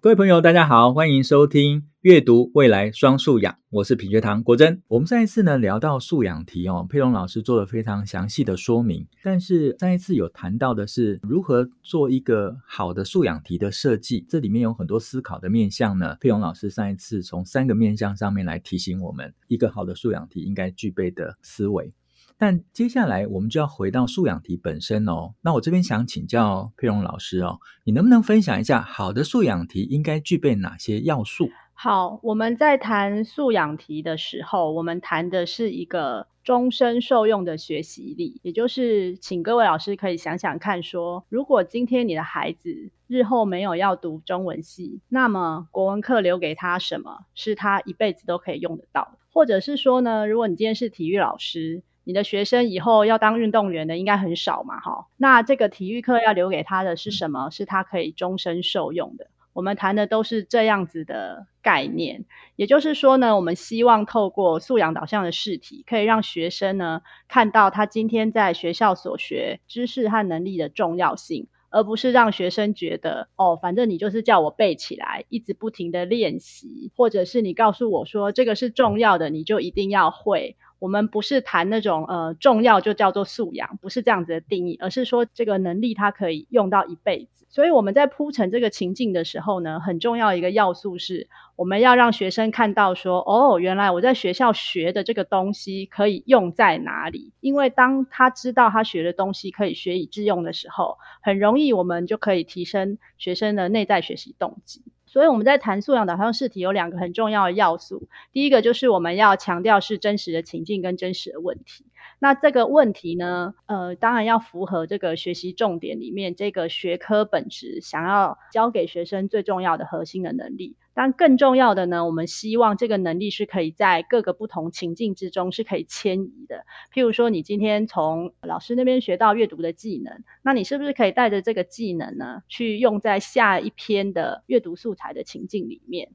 各位朋友，大家好，欢迎收听阅读未来双素养，我是品学堂国珍。我们上一次呢聊到素养题哦，佩蓉老师做了非常详细的说明。但是上一次有谈到的是如何做一个好的素养题的设计，这里面有很多思考的面向呢。佩蓉老师上一次从三个面向上面来提醒我们，一个好的素养题应该具备的思维。但接下来我们就要回到素养题本身哦。那我这边想请教佩蓉老师哦，你能不能分享一下好的素养题应该具备哪些要素？好，我们在谈素养题的时候，我们谈的是一个终身受用的学习力，也就是请各位老师可以想想看说，如果今天你的孩子日后没有要读中文系，那么国文课留给他什么是他一辈子都可以用得到？或者是说呢，如果你今天是体育老师，你的学生以后要当运动员的应该很少嘛，哈。那这个体育课要留给他的是什么？是他可以终身受用的。我们谈的都是这样子的概念。也就是说呢，我们希望透过素养导向的试题，可以让学生呢看到他今天在学校所学知识和能力的重要性，而不是让学生觉得哦，反正你就是叫我背起来，一直不停的练习，或者是你告诉我说这个是重要的，你就一定要会。我们不是谈那种呃重要就叫做素养，不是这样子的定义，而是说这个能力它可以用到一辈子。所以我们在铺陈这个情境的时候呢，很重要一个要素是，我们要让学生看到说，哦，原来我在学校学的这个东西可以用在哪里。因为当他知道他学的东西可以学以致用的时候，很容易我们就可以提升学生的内在学习动机。所以我们在谈素养导向试题有两个很重要的要素，第一个就是我们要强调是真实的情境跟真实的问题。那这个问题呢，呃，当然要符合这个学习重点里面这个学科本质，想要教给学生最重要的核心的能力。但更重要的呢，我们希望这个能力是可以在各个不同情境之中是可以迁移的。譬如说，你今天从老师那边学到阅读的技能，那你是不是可以带着这个技能呢，去用在下一篇的阅读素材的情境里面？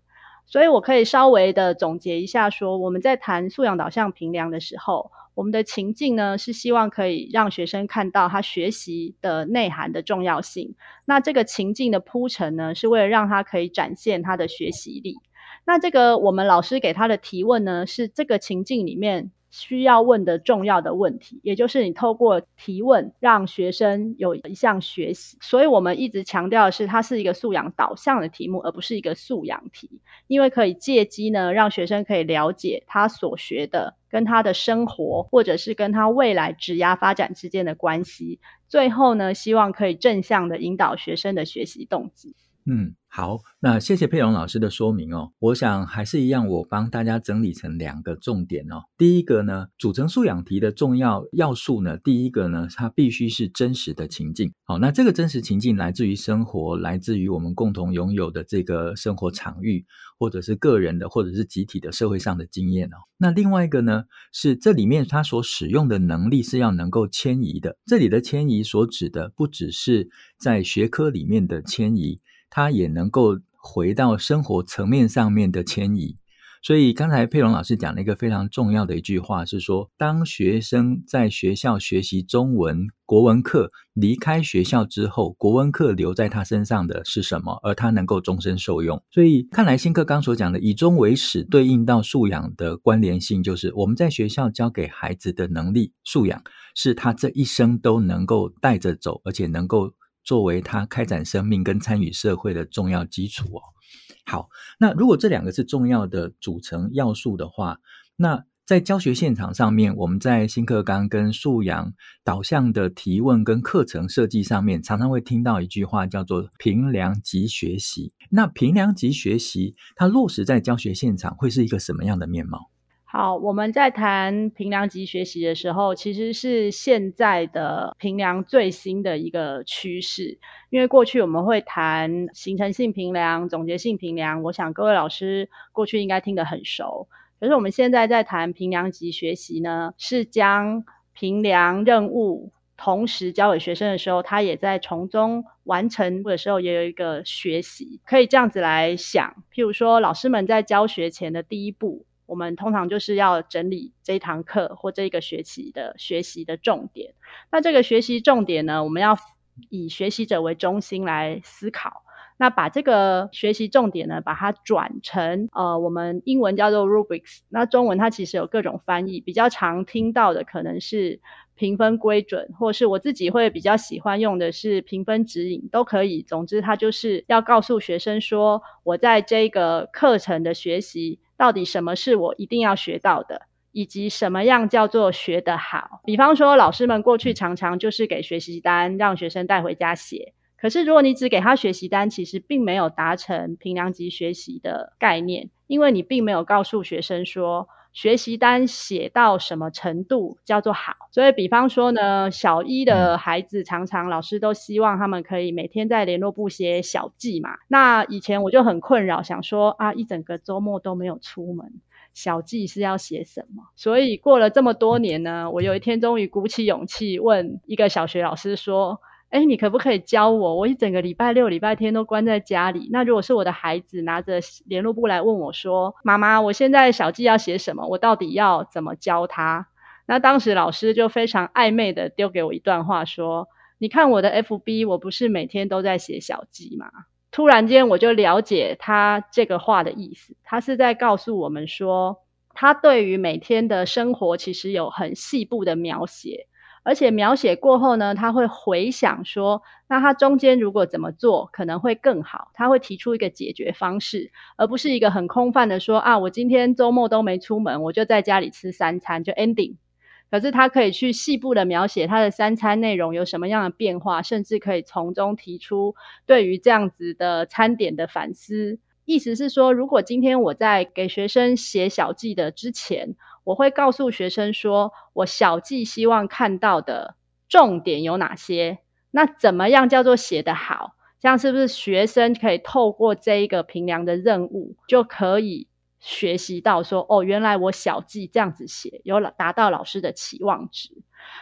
所以我可以稍微的总结一下说，我们在谈素养导向评量的时候，我们的情境呢，是希望可以让学生看到他学习的内涵的重要性。那这个情境的铺陈呢，是为了让他可以展现他的学习力。那这个我们老师给他的提问呢，是这个情境里面需要问的重要的问题，也就是你透过提问让学生有一项学习。所以我们一直强调的是，它是一个素养导向的题目，而不是一个素养题，因为可以借机呢，让学生可以了解他所学的跟他的生活，或者是跟他未来职涯发展之间的关系。最后呢，希望可以正向的引导学生的学习动机。嗯。好，那谢谢佩蓉老师的说明哦。我想还是一样，我帮大家整理成两个重点哦。第一个呢，组成素养题的重要要素呢，第一个呢，它必须是真实的情境。好，那这个真实情境来自于生活，来自于我们共同拥有的这个生活场域，或者是个人的，或者是集体的社会上的经验哦。那另外一个呢，是这里面它所使用的能力是要能够迁移的。这里的迁移所指的不只是在学科里面的迁移。他也能够回到生活层面上面的迁移，所以刚才佩蓉老师讲了一个非常重要的一句话，是说，当学生在学校学习中文国文课，离开学校之后，国文课留在他身上的是什么？而他能够终身受用。所以看来新课刚所讲的以终为始，对应到素养的关联性，就是我们在学校教给孩子的能力素养，是他这一生都能够带着走，而且能够。作为他开展生命跟参与社会的重要基础哦。好，那如果这两个是重要的组成要素的话，那在教学现场上面，我们在新课纲跟素养导向的提问跟课程设计上面，常常会听到一句话叫做“评量即学习”。那评量即学习，它落实在教学现场会是一个什么样的面貌？好，我们在谈评量级学习的时候，其实是现在的评量最新的一个趋势。因为过去我们会谈形成性评量、总结性评量，我想各位老师过去应该听得很熟。可是我们现在在谈评量级学习呢，是将评量任务同时交给学生的时候，他也在从中完成的时候也有一个学习，可以这样子来想。譬如说，老师们在教学前的第一步。我们通常就是要整理这一堂课或这一个学期的学习的重点。那这个学习重点呢，我们要以学习者为中心来思考。那把这个学习重点呢，把它转成呃，我们英文叫做 rubrics，那中文它其实有各种翻译，比较常听到的可能是评分规准，或是我自己会比较喜欢用的是评分指引，都可以。总之，它就是要告诉学生说，我在这个课程的学习，到底什么是我一定要学到的，以及什么样叫做学得好。比方说，老师们过去常常就是给学习单，让学生带回家写。可是，如果你只给他学习单，其实并没有达成评量级学习的概念，因为你并没有告诉学生说，学习单写到什么程度叫做好。所以，比方说呢，小一的孩子常常老师都希望他们可以每天在联络部写小记嘛。那以前我就很困扰，想说啊，一整个周末都没有出门，小记是要写什么？所以过了这么多年呢，我有一天终于鼓起勇气问一个小学老师说。哎，你可不可以教我？我一整个礼拜六、礼拜天都关在家里。那如果是我的孩子拿着联络簿来问我说：“妈妈，我现在小记要写什么？我到底要怎么教他？”那当时老师就非常暧昧的丢给我一段话说：“你看我的 FB，我不是每天都在写小记吗？”突然间我就了解他这个话的意思，他是在告诉我们说，他对于每天的生活其实有很细部的描写。而且描写过后呢，他会回想说，那他中间如果怎么做可能会更好，他会提出一个解决方式，而不是一个很空泛的说啊，我今天周末都没出门，我就在家里吃三餐就 ending。可是他可以去细部的描写他的三餐内容有什么样的变化，甚至可以从中提出对于这样子的餐点的反思。意思是说，如果今天我在给学生写小记的之前，我会告诉学生说，我小记希望看到的重点有哪些？那怎么样叫做写得好？这样是不是学生可以透过这一个评量的任务，就可以学习到说，哦，原来我小记这样子写，有达到老师的期望值。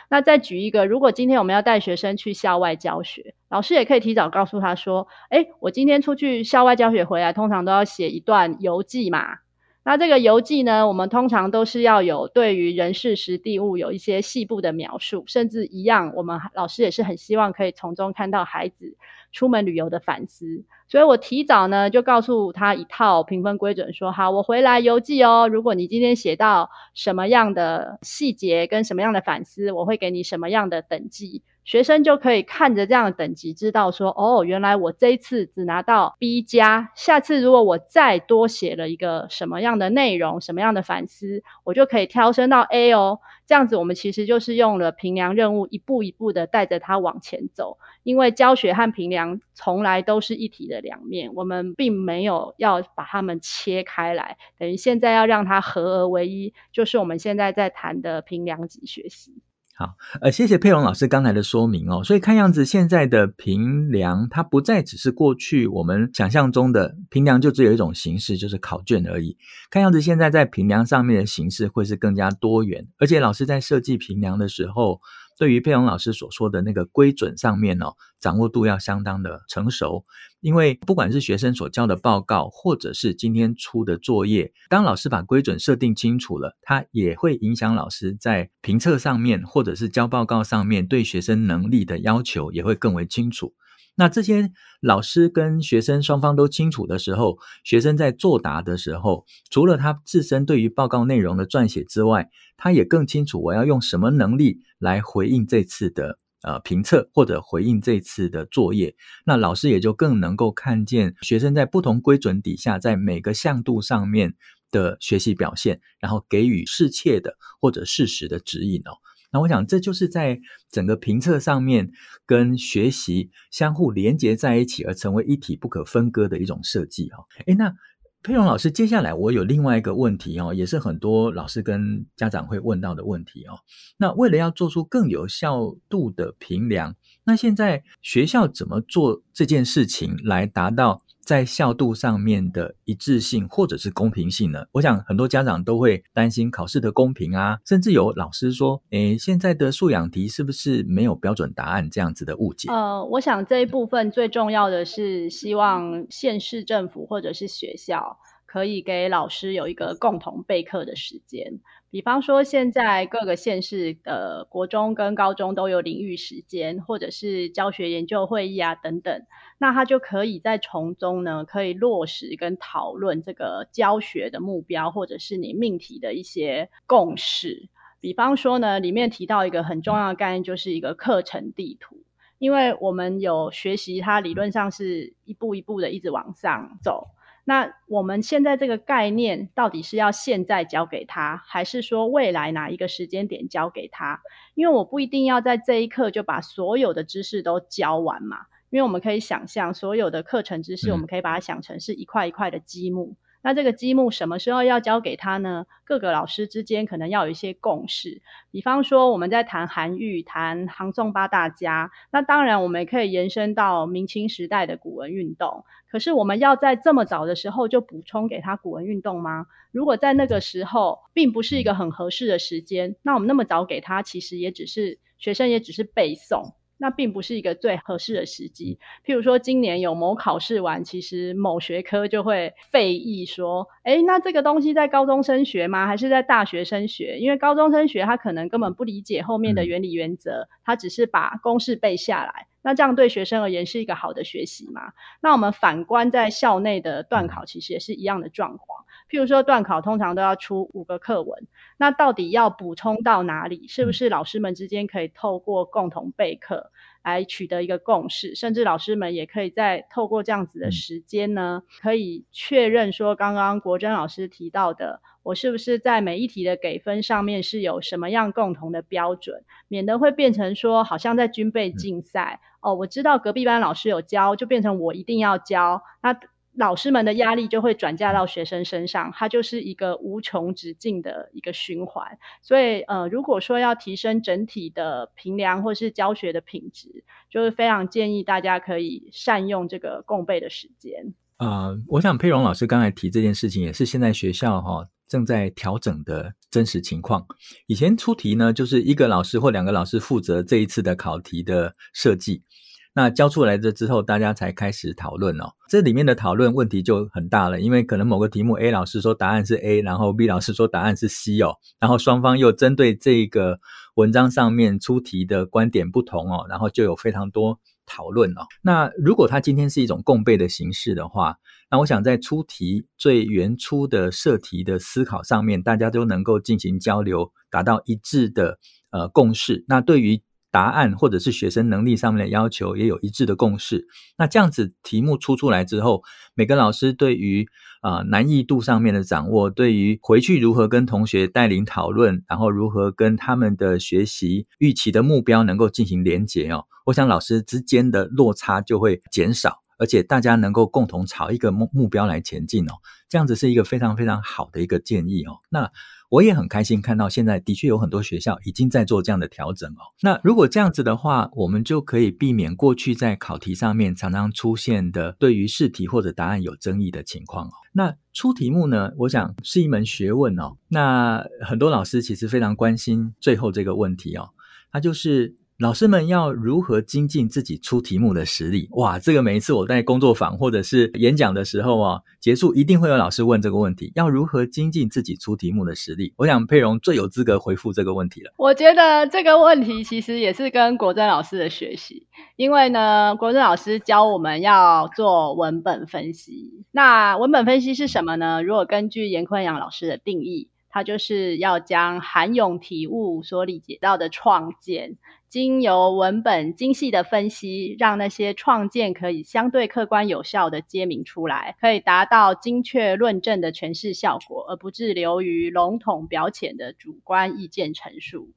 那再举一个，如果今天我们要带学生去校外教学，老师也可以提早告诉他说，诶，我今天出去校外教学回来，通常都要写一段游记嘛。那这个游记呢，我们通常都是要有对于人事时地物有一些细部的描述，甚至一样，我们老师也是很希望可以从中看到孩子出门旅游的反思。所以我提早呢就告诉他一套评分规准，说好，我回来邮寄哦，如果你今天写到什么样的细节跟什么样的反思，我会给你什么样的等级。学生就可以看着这样的等级，知道说，哦，原来我这一次只拿到 B 加，下次如果我再多写了一个什么样的内容，什么样的反思，我就可以挑升到 A 哦。这样子，我们其实就是用了评量任务，一步一步的带着他往前走。因为教学和评量从来都是一体的两面，我们并没有要把它们切开来，等于现在要让它合而为一，就是我们现在在谈的评量级学习。好，呃，谢谢佩蓉老师刚才的说明哦。所以看样子现在的评量，它不再只是过去我们想象中的评量，就只有一种形式，就是考卷而已。看样子现在在评量上面的形式会是更加多元，而且老师在设计评量的时候，对于佩蓉老师所说的那个规准上面哦，掌握度要相当的成熟，因为不管是学生所交的报告，或者是今天出的作业，当老师把规准设定清楚了，它也会影响老师在评测上面，或者是交报告上面对学生能力的要求也会更为清楚。那这些老师跟学生双方都清楚的时候，学生在作答的时候，除了他自身对于报告内容的撰写之外，他也更清楚我要用什么能力来回应这次的呃评测或者回应这次的作业。那老师也就更能够看见学生在不同规准底下，在每个向度上面的学习表现，然后给予适切的或者适时的指引哦。那我想，这就是在整个评测上面跟学习相互连接在一起，而成为一体不可分割的一种设计哈。诶，那佩蓉老师，接下来我有另外一个问题哦，也是很多老师跟家长会问到的问题哦。那为了要做出更有效度的评量，那现在学校怎么做这件事情来达到在效度上面的一致性或者是公平性呢？我想很多家长都会担心考试的公平啊，甚至有老师说：“诶，现在的素养题是不是没有标准答案？”这样子的误解。呃，我想这一部分最重要的是希望县市政府或者是学校可以给老师有一个共同备课的时间。比方说，现在各个县市的国中跟高中都有领域时间，或者是教学研究会议啊等等，那他就可以在从中呢，可以落实跟讨论这个教学的目标，或者是你命题的一些共识。比方说呢，里面提到一个很重要的概念，就是一个课程地图，因为我们有学习，它理论上是一步一步的一直往上走。那我们现在这个概念到底是要现在教给他，还是说未来哪一个时间点教给他？因为我不一定要在这一刻就把所有的知识都教完嘛。因为我们可以想象，所有的课程知识，我们可以把它想成是一块一块的积木。那这个积木什么时候要交给他呢？各个老师之间可能要有一些共识。比方说，我们在谈韩愈、谈唐宋八大家，那当然我们也可以延伸到明清时代的古文运动。可是，我们要在这么早的时候就补充给他古文运动吗？如果在那个时候并不是一个很合适的时间，那我们那么早给他，其实也只是学生也只是背诵。那并不是一个最合适的时机。譬如说，今年有某考试完，其实某学科就会废议说，诶，那这个东西在高中生学吗？还是在大学生学？因为高中生学他可能根本不理解后面的原理原则，他只是把公式背下来。那这样对学生而言是一个好的学习吗？那我们反观在校内的段考，其实也是一样的状况。譬如说，段考通常都要出五个课文，那到底要补充到哪里？是不是老师们之间可以透过共同备课来取得一个共识？甚至老师们也可以在透过这样子的时间呢，可以确认说，刚刚国珍老师提到的，我是不是在每一题的给分上面是有什么样共同的标准，免得会变成说，好像在军备竞赛哦，我知道隔壁班老师有教，就变成我一定要教那。老师们的压力就会转嫁到学生身上，它就是一个无穷止境的一个循环。所以，呃，如果说要提升整体的评量或是教学的品质，就是非常建议大家可以善用这个共备的时间。呃，我想佩蓉老师刚才提这件事情，也是现在学校哈、正在调整的真实情况。以前出题呢，就是一个老师或两个老师负责这一次的考题的设计。那交出来的之后，大家才开始讨论哦。这里面的讨论问题就很大了，因为可能某个题目 A 老师说答案是 A，然后 B 老师说答案是 C 哦，然后双方又针对这个文章上面出题的观点不同哦，然后就有非常多讨论哦。那如果它今天是一种共备的形式的话，那我想在出题最原初的设题的思考上面，大家都能够进行交流，达到一致的呃共识。那对于答案或者是学生能力上面的要求也有一致的共识。那这样子题目出出来之后，每个老师对于啊、难易度上面的掌握，对于回去如何跟同学带领讨论，然后如何跟他们的学习预期的目标能够进行连结哦，我想老师之间的落差就会减少，而且大家能够共同朝一个目目标来前进哦。这样子是一个非常非常好的一个建议哦。那。我也很开心看到，现在的确有很多学校已经在做这样的调整哦。那如果这样子的话，我们就可以避免过去在考题上面常常出现的对于试题或者答案有争议的情况哦。那出题目呢，我想是一门学问哦。那很多老师其实非常关心最后这个问题哦，它就是。老师们要如何精进自己出题目的实力？哇，这个每一次我在工作坊或者是演讲的时候啊，结束一定会有老师问这个问题：要如何精进自己出题目的实力？我想佩蓉最有资格回复这个问题了。我觉得这个问题其实也是跟国珍老师的学习，因为呢，国珍老师教我们要做文本分析。那文本分析是什么呢？如果根据严坤阳老师的定义，它就是要将涵涌体悟所理解到的创建。经由文本精细的分析，让那些创建可以相对客观有效的揭明出来，可以达到精确论证的诠释效果，而不滞留于笼统表浅的主观意见陈述。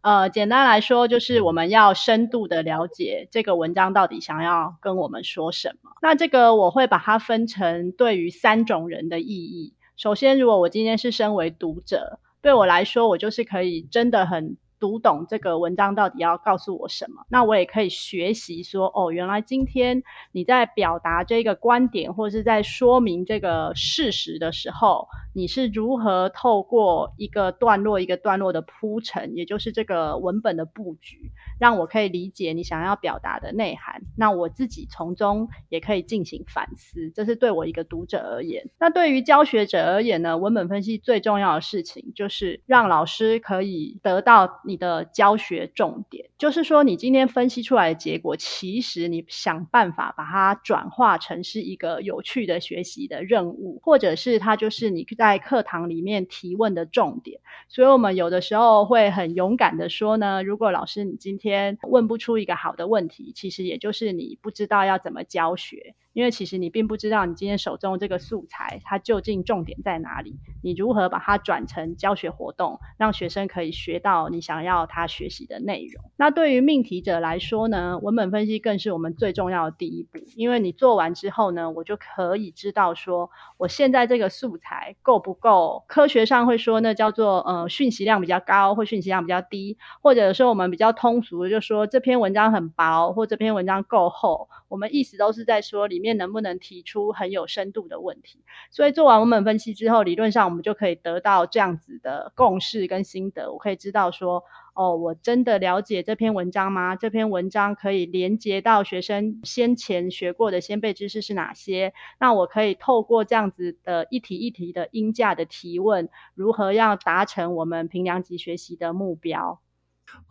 呃，简单来说，就是我们要深度的了解这个文章到底想要跟我们说什么。那这个我会把它分成对于三种人的意义。首先，如果我今天是身为读者，对我来说，我就是可以真的很。读懂这个文章到底要告诉我什么。那我也可以学习说，哦，原来今天你在表达这个观点，或是在说明这个事实的时候，你是如何透过一个段落一个段落的铺陈，也就是这个文本的布局，让我可以理解你想要表达的内涵。那我自己从中也可以进行反思，这是对我一个读者而言。那对于教学者而言呢，文本分析最重要的事情就是让老师可以得到你的教学重点，就是说你今天分析出来的结果，其实你想办法把它转化成是一个有趣的学习的任务，或者是它就是你在课堂里面提问的重点。所以我们有的时候会很勇敢的说呢，如果老师你今天问不出一个好的问题，其实也就是你不知道要怎么教学。因为其实你并不知道你今天手中这个素材，它究竟重点在哪里？你如何把它转成教学活动，让学生可以学到你想要他学习的内容？那对于命题者来说呢，文本分析更是我们最重要的第一步。因为你做完之后呢，我就可以知道说，我现在这个素材够不够？科学上会说那叫做呃讯息量比较高，或讯息量比较低，或者说我们比较通俗的就说这篇文章很薄，或这篇文章够厚。我们意思都是在说里面。能不能提出很有深度的问题？所以做完文本分析之后，理论上我们就可以得到这样子的共识跟心得。我可以知道说，哦，我真的了解这篇文章吗？这篇文章可以连接到学生先前学过的先备知识是哪些？那我可以透过这样子的一题一题的音架的提问，如何要达成我们评量级学习的目标？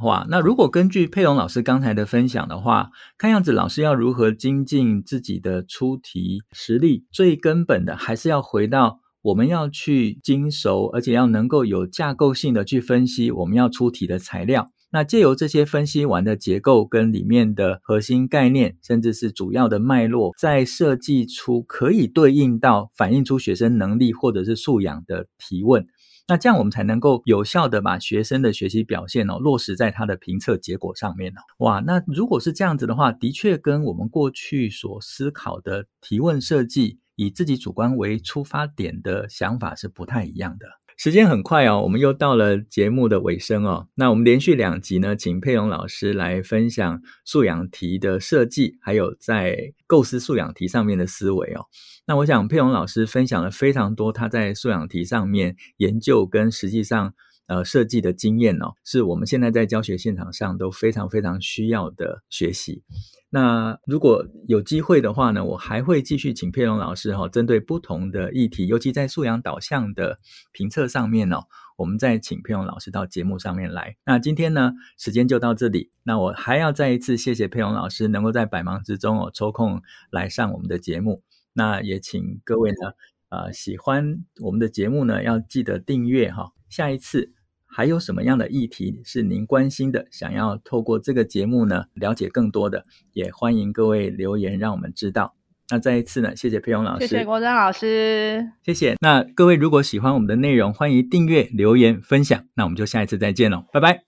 哇，那如果根据佩蓉老师刚才的分享的话，看样子老师要如何精进自己的出题实力，最根本的还是要回到我们要去精熟，而且要能够有架构性的去分析我们要出题的材料。那借由这些分析完的结构跟里面的核心概念，甚至是主要的脉络，再设计出可以对应到反映出学生能力或者是素养的提问。那这样我们才能够有效的把学生的学习表现哦落实在他的评测结果上面哦。哇，那如果是这样子的话，的确跟我们过去所思考的提问设计，以自己主观为出发点的想法是不太一样的。时间很快哦，我们又到了节目的尾声哦。那我们连续两集呢，请佩蓉老师来分享素养题的设计，还有在构思素养题上面的思维哦。那我想佩蓉老师分享了非常多她在素养题上面研究跟实际上呃设计的经验哦，是我们现在在教学现场上都非常非常需要的学习。那如果有机会的话呢，我还会继续请佩蓉老师哈、哦，针对不同的议题，尤其在素养导向的评测上面哦，我们再请佩蓉老师到节目上面来。那今天呢，时间就到这里。那我还要再一次谢谢佩蓉老师能够在百忙之中哦抽空来上我们的节目。那也请各位呢，呃，喜欢我们的节目呢，要记得订阅哈、哦。下一次。还有什么样的议题是您关心的？想要透过这个节目呢，了解更多的，也欢迎各位留言让我们知道。那再一次呢，谢谢佩蓉老师，谢谢国珍老师，谢谢。那各位如果喜欢我们的内容，欢迎订阅、留言、分享。那我们就下一次再见喽，拜拜。